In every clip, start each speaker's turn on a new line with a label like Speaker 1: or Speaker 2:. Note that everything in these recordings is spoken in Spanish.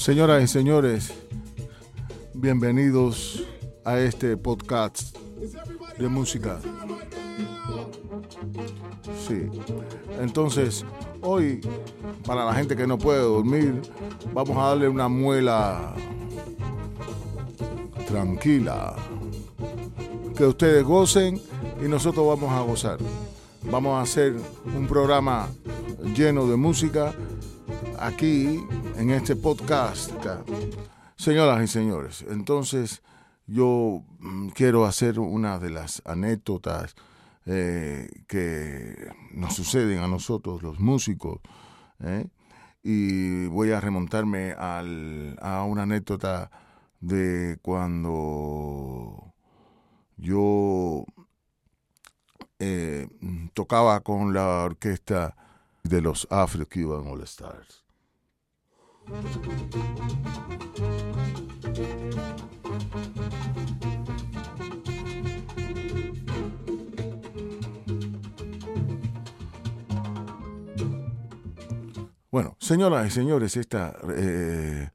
Speaker 1: Señoras y señores, bienvenidos a este podcast de música. Sí. Entonces, hoy, para la gente que no puede dormir, vamos a darle una muela tranquila. Que ustedes gocen y nosotros vamos a gozar. Vamos a hacer un programa lleno de música aquí en este podcast. Señoras y señores, entonces yo mm, quiero hacer una de las anécdotas eh, que nos suceden a nosotros los músicos. ¿eh? Y voy a remontarme al, a una anécdota de cuando yo eh, tocaba con la orquesta de los Afro Cuban All Stars. Bueno, señoras y señores, esta, eh,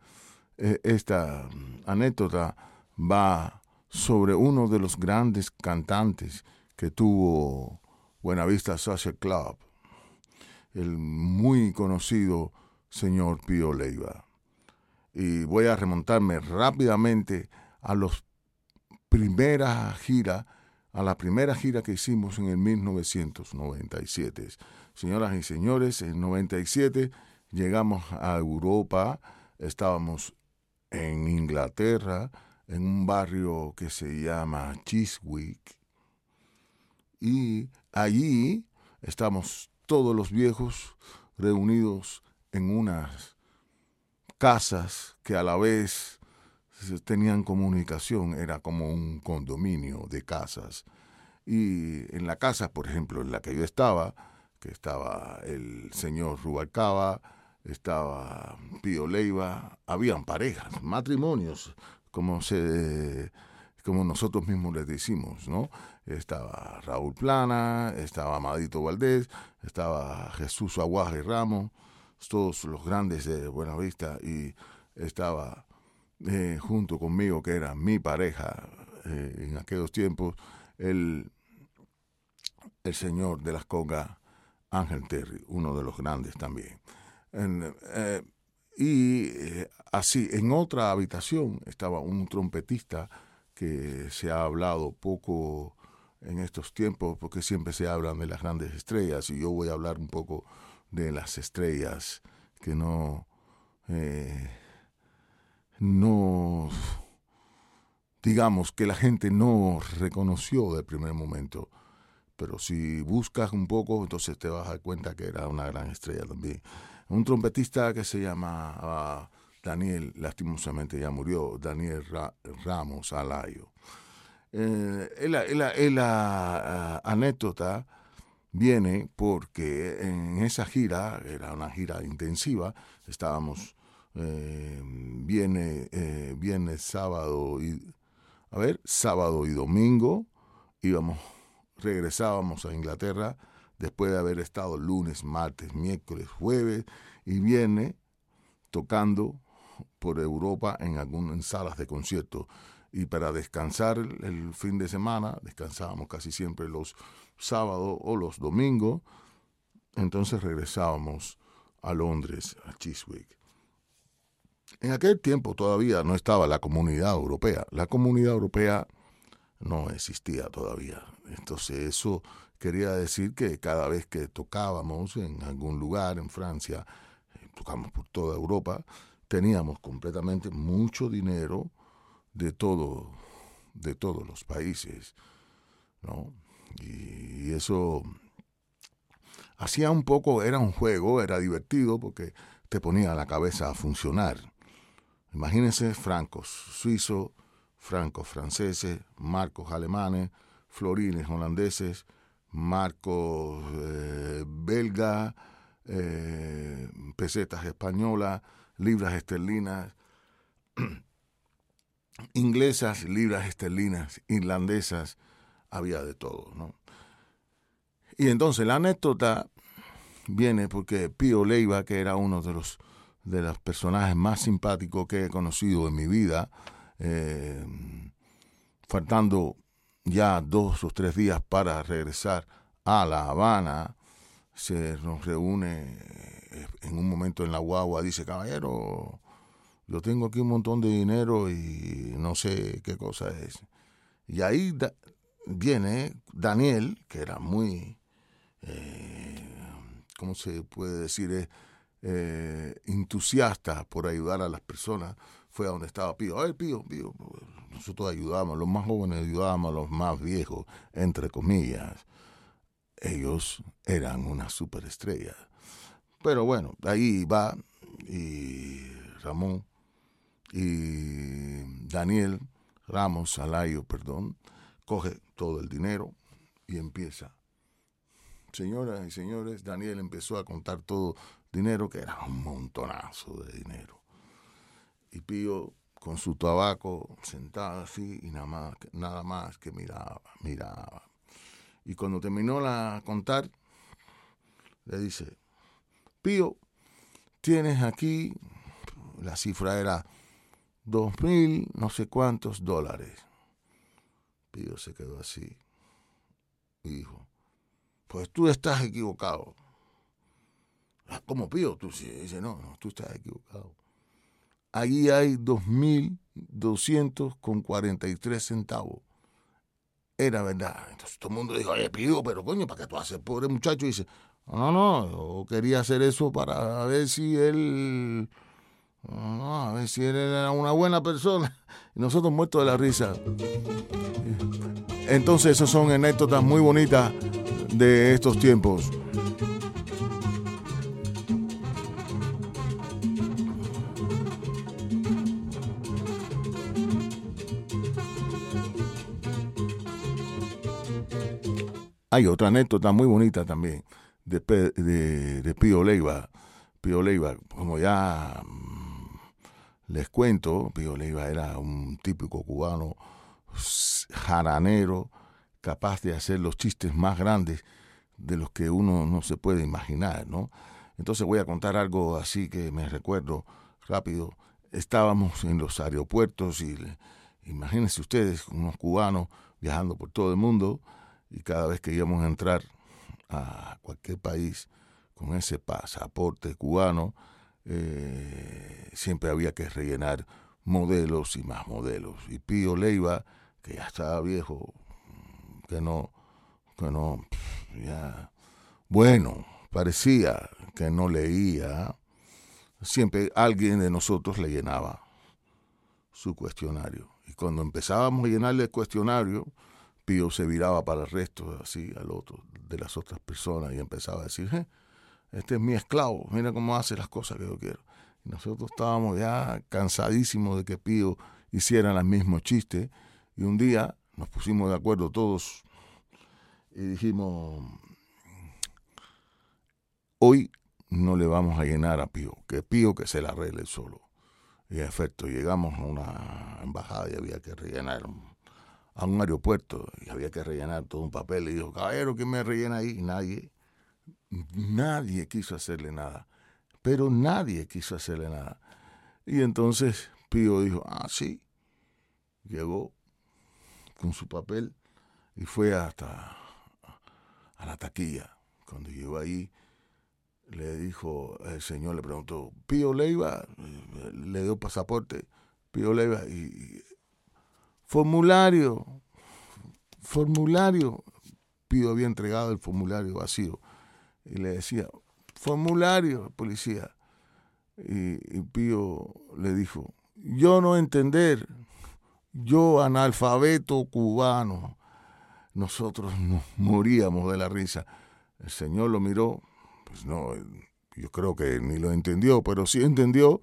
Speaker 1: eh, esta anécdota va sobre uno de los grandes cantantes que tuvo Buenavista Social Club, el muy conocido señor Pío Leiva. Y voy a remontarme rápidamente a los primera gira, a la primera gira que hicimos en el 1997. Señoras y señores, en 97 llegamos a Europa, estábamos en Inglaterra, en un barrio que se llama Chiswick, y allí estamos todos los viejos reunidos en unas casas que a la vez tenían comunicación, era como un condominio de casas. Y en la casa, por ejemplo, en la que yo estaba, que estaba el señor Rubalcaba, estaba Pío Leiva, habían parejas, matrimonios, como se como nosotros mismos les decimos, ¿no? Estaba Raúl Plana, estaba Amadito Valdés, estaba Jesús Aguaje Ramos, todos los grandes de Buenavista, y estaba eh, junto conmigo, que era mi pareja eh, en aquellos tiempos, el, el señor de las congas, Ángel Terry, uno de los grandes también. Eh, y así, en otra habitación estaba un trompetista que se ha hablado poco en estos tiempos, porque siempre se hablan de las grandes estrellas, y yo voy a hablar un poco de las estrellas que no, eh, no, digamos que la gente no reconoció de primer momento, pero si buscas un poco, entonces te vas a dar cuenta que era una gran estrella también. Un trompetista que se llama... Daniel, lastimosamente ya murió, Daniel Ramos Alayo. Eh, la, anécdota viene porque en esa gira, era una gira intensiva, estábamos eh, viene, eh, sábado y a ver, sábado y domingo íbamos, regresábamos a Inglaterra después de haber estado lunes, martes, miércoles, jueves y viernes tocando por Europa en algunas salas de concierto. Y para descansar el, fin de semana, descansábamos casi siempre los sábados o los domingos, entonces regresábamos a Londres, a Chiswick. En aquel tiempo todavía no estaba la comunidad europea. La comunidad europea no existía todavía. Entonces eso quería decir que cada vez que tocábamos en algún lugar en Francia, eh, tocamos por toda Europa, teníamos completamente mucho dinero de todo, de todos los países, ¿no? Y, eso hacía un poco, era un juego, era divertido porque te ponía la cabeza a funcionar. Imagínense francos suizos, francos franceses, marcos alemanes, florines holandeses, marcos eh, belga, eh, pesetas españolas, libras esterlinas inglesas, libras esterlinas irlandesas, había de todo, ¿no? Y entonces la anécdota viene porque Pío Leiva, que era uno de los de los personajes más simpáticos que he conocido en mi vida. Eh, faltando ya dos o tres días para regresar a La Habana, se nos reúne eh, en un momento en la guagua, dice, caballero, yo tengo aquí un montón de dinero y no sé qué cosa es. Y ahí viene Daniel, que era muy, eh, ¿cómo se puede decir? Eh, entusiasta por ayudar a las personas. Fue a donde estaba Pío. A ver, Pío, Pío, nosotros ayudamos, los más jóvenes ayudábamos a los más viejos, entre comillas. Ellos eran una superestrella. Pero bueno, ahí va y Ramón y Daniel Ramos Alayo, perdón, coge todo el dinero y empieza. Señoras y señores, Daniel empezó a contar todo dinero, que era un montonazo de dinero. Y Pío, con su tabaco, sentado así y nada más, nada más que miraba, miraba. Y cuando terminó la contar, le dice, Pío, tienes aquí, la cifra era dos mil no sé cuántos dólares. Pío se quedó así y dijo, pues tú estás equivocado. Ah, ¿Cómo Pío? Tú dice, no, no, tú estás equivocado. Allí hay dos mil doscientos con cuarenta y tres centavos. Era verdad. Entonces todo el mundo dijo, oye, Pío, pero coño, ¿para qué tú haces, pobre muchacho? Y dice, no, no, yo quería hacer eso para ver si él a ver si él era una buena persona. Y nosotros muertos de la risa. Entonces, esas son anécdotas muy bonitas de estos tiempos. Hay otra anécdota muy bonita también de, de, de Pío Leiva. Pío Leiva, como ya les cuento, Pío Leiva era un típico cubano jaranero, capaz de hacer los chistes más grandes de los que uno no se puede imaginar, ¿no? Entonces voy a contar algo así que me recuerdo rápido. Estábamos en los aeropuertos y imagínense ustedes, unos cubanos viajando por todo el mundo y cada vez que íbamos a entrar a cualquier país con ese pasaporte cubano, eh, siempre había que rellenar modelos y más modelos. Y Pío Leiva, que ya estaba viejo, que no, que no, ya, bueno, parecía que no leía, siempre alguien de nosotros le llenaba su cuestionario. Y cuando empezábamos a llenarle el cuestionario, Pío se viraba para el resto, así, al otro, de las otras personas, y empezaba a decir, eh, este es mi esclavo, mira cómo hace las cosas que yo quiero. Y nosotros estábamos ya cansadísimos de que Pío hiciera el mismo chiste y un día nos pusimos de acuerdo todos y dijimos, hoy no le vamos a llenar a Pío, que Pío que se la arregle solo. Y en efecto, llegamos a una embajada y había que rellenar a un aeropuerto y había que rellenar todo un papel. Y dijo, caballero, ¿quién me rellena ahí? Nadie. Nadie quiso hacerle nada, pero nadie quiso hacerle nada. Y entonces Pío dijo, ah, sí. Llegó con su papel y fue hasta a la taquilla. Cuando llegó ahí, le dijo, el señor le preguntó, Pío Leiva, le dio pasaporte, Pío Leiva, y formulario, formulario, Pío había entregado el formulario vacío y le decía, formulario, policía. Y, Pío le dijo, yo no entender, yo analfabeto cubano. Nosotros nos moríamos de la risa. El señor lo miró, pues no, yo creo que ni lo entendió, pero sí entendió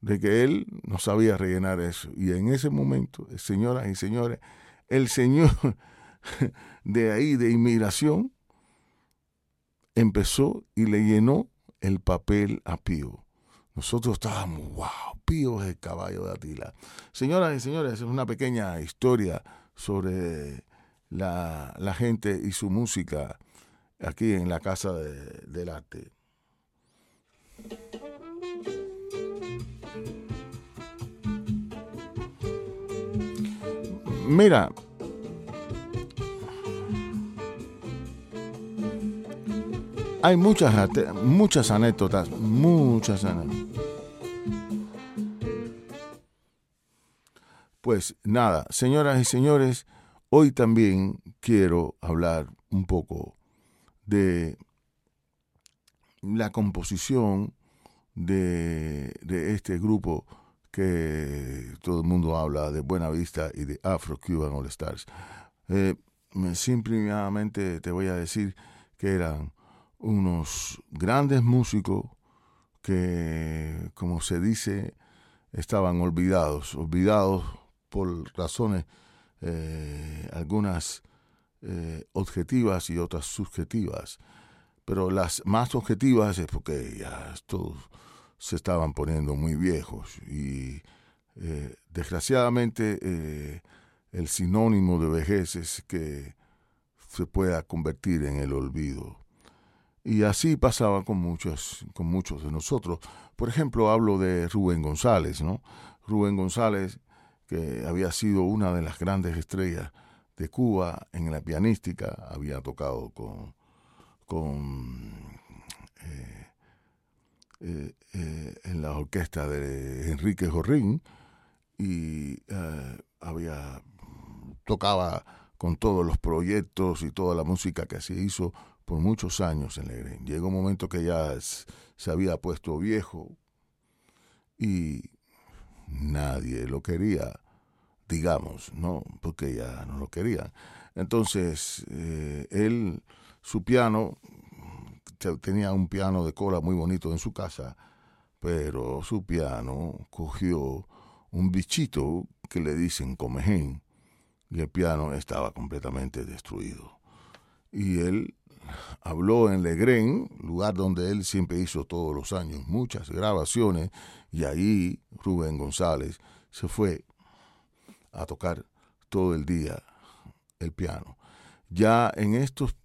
Speaker 1: de que él no sabía rellenar eso. Y en ese momento, señoras y señores, el señor de ahí, de inmigración, empezó y le llenó el papel a Pío. Nosotros estábamos, wow, Pío es el caballo de Atila. Señoras y señores, es una pequeña historia sobre la, la gente y su música aquí en la Casa de, del Arte. Mira, hay muchas, muchas anécdotas, muchas anécdotas. Pues nada, señoras y señores, hoy también quiero hablar un poco de la composición de, este grupo que todo el mundo habla de Buena Vista y de Afro Cuban All Stars. Eh, simplemente te voy a decir que eran unos grandes músicos que, como se dice, estaban olvidados, olvidados por razones eh, algunas eh, objetivas y otras subjetivas. Pero las más objetivas es porque ya todos se estaban poniendo muy viejos y eh, desgraciadamente el sinónimo de vejez es que se pueda convertir en el olvido. Y así pasaba con muchos, con muchos de nosotros. Por ejemplo, hablo de Rubén González, ¿no? Rubén González, que había sido una de las grandes estrellas de Cuba en la pianística, había tocado con, con eh, eh, eh, en la orquesta de Enrique Jorrín y había tocaba con todos los proyectos y toda la música que se hizo por muchos años en Legren. Llegó un momento que ya se había puesto viejo y nadie lo quería, digamos, ¿no? Porque ya no lo querían. Entonces, eh, él, su piano, tenía un piano de cola muy bonito en su casa, pero su piano cogió un bichito que le dicen comején y el piano estaba completamente destruido. Y él habló en Legren, lugar donde él siempre hizo todos los años muchas grabaciones, y ahí Rubén González se fue a tocar todo el día el piano. Ya en estos,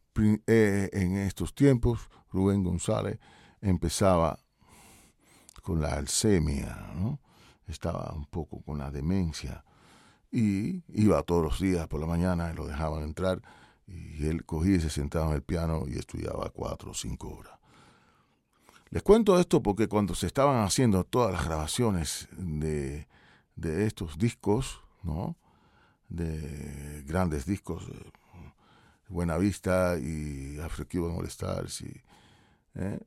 Speaker 1: eh, en estos tiempos, Rubén González empezaba con la alcemia, estaba un poco con la demencia y iba todos los días por la mañana y lo dejaban entrar y él cogía y se sentaba en el piano y estudiaba cuatro o cinco horas. Les cuento esto porque cuando se estaban haciendo todas las grabaciones de, de estos discos, ¿no? de grandes discos, eh, Buena Vista y Afro Cuban All Stars, y, ¿eh?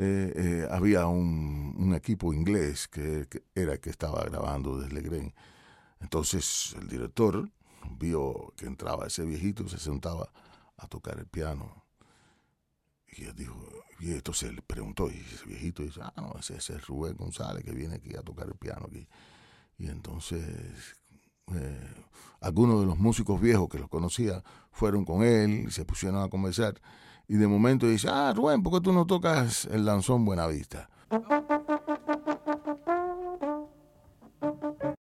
Speaker 1: Eh, había un, un, equipo inglés que, era el que estaba grabando desde Legren. Entonces el director vio que entraba ese viejito y se sentaba a tocar el piano. Y él dijo, y entonces le preguntó, y ese viejito dice, ah, no, ese, es Rubén González que viene aquí a tocar el piano aquí. Y entonces eh, algunos de los músicos viejos que los conocía fueron con él y se pusieron a conversar. Y de momento dice, ah, Rubén, ¿por qué tú no tocas el danzón Buenavista? Vista?